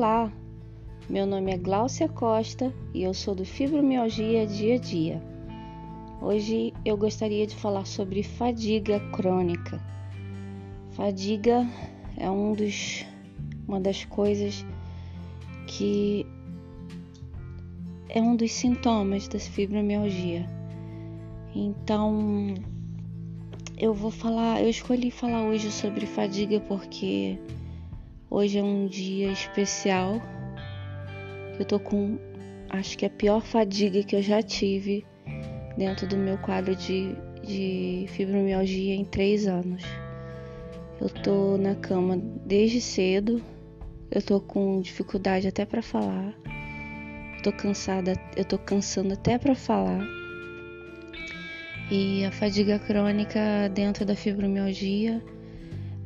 Olá, meu nome é Gláucia Costa e eu sou do Fibromialgia Dia a Dia. Hoje eu gostaria de falar sobre fadiga crônica. Fadiga é um dos, uma das coisas que é um dos sintomas da fibromialgia. Então, eu vou falar, eu escolhi falar hoje sobre fadiga porque hoje é um dia especial. Eu tô com acho que a pior fadiga que eu já tive dentro do meu quadro de, de fibromialgia em três anos. Eu tô na cama desde cedo, eu tô com dificuldade até para falar, tô cansada, eu tô cansando até para falar. E a fadiga crônica dentro da fibromialgia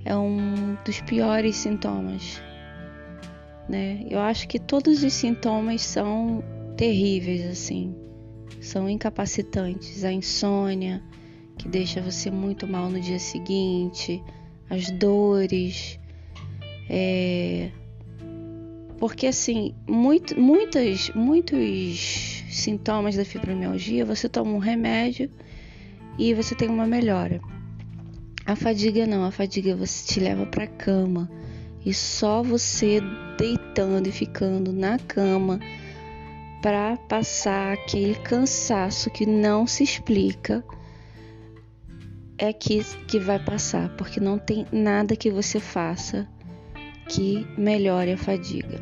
é um dos piores sintomas, né? Eu acho que todos os sintomas são terríveis assim, são incapacitantes. A insônia, que deixa você muito mal no dia seguinte, as dores, é... porque assim, muito, muitas, muitos sintomas da fibromialgia, você toma um remédio e você tem uma melhora. A fadiga não, a fadiga você te leva para cama e só você deitando e ficando na cama para passar aquele cansaço que não se explica é que, que vai passar, porque não tem nada que você faça que melhore a fadiga.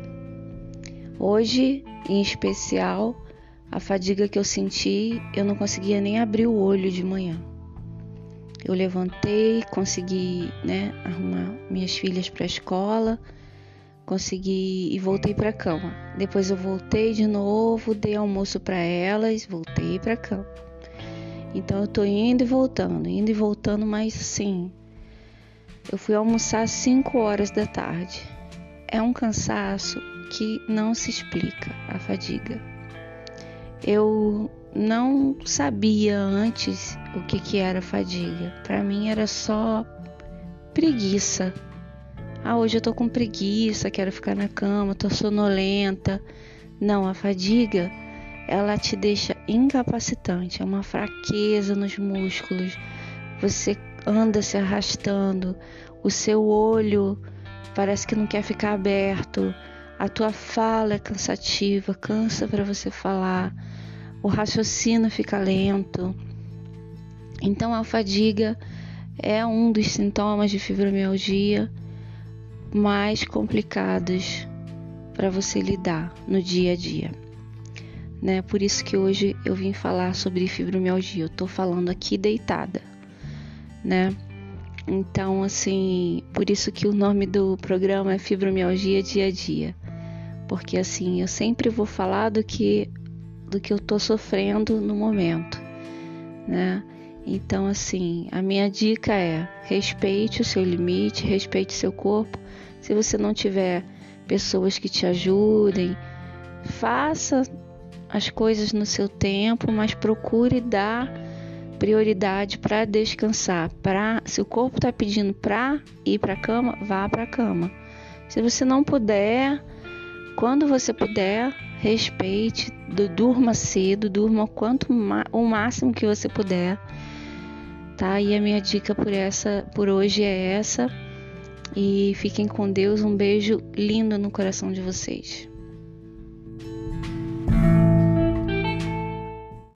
Hoje, em especial, a fadiga que eu senti, eu não conseguia nem abrir o olho de manhã. Eu levantei, consegui, né, arrumar minhas filhas para a escola, consegui e voltei para a cama. Depois eu voltei de novo, dei almoço para elas, voltei para a cama. Então eu tô indo e voltando, indo e voltando, mas assim, eu fui almoçar às 5 horas da tarde. É um cansaço que não se explica, a fadiga. Eu não sabia antes o que, que era fadiga. Para mim era só preguiça. Ah, hoje eu tô com preguiça, quero ficar na cama, tô sonolenta. Não, a fadiga, ela te deixa incapacitante, é uma fraqueza nos músculos. Você anda se arrastando, o seu olho parece que não quer ficar aberto, a tua fala é cansativa, cansa para você falar o raciocínio fica lento. Então a fadiga é um dos sintomas de fibromialgia mais complicados para você lidar no dia a dia. Né? Por isso que hoje eu vim falar sobre fibromialgia. Eu tô falando aqui deitada, né? Então, assim, por isso que o nome do programa é Fibromialgia Dia a Dia. Porque assim, eu sempre vou falar do que do que eu tô sofrendo no momento, né? Então, assim, a minha dica é: respeite o seu limite, respeite seu corpo. Se você não tiver pessoas que te ajudem, faça as coisas no seu tempo, mas procure dar prioridade para descansar. Para, se o corpo está pedindo para ir para a cama, vá para a cama. Se você não puder, quando você puder, respeite, durma cedo, durma quanto o máximo que você puder, tá? E a minha dica por essa, por hoje é essa. E fiquem com Deus. Um beijo lindo no coração de vocês.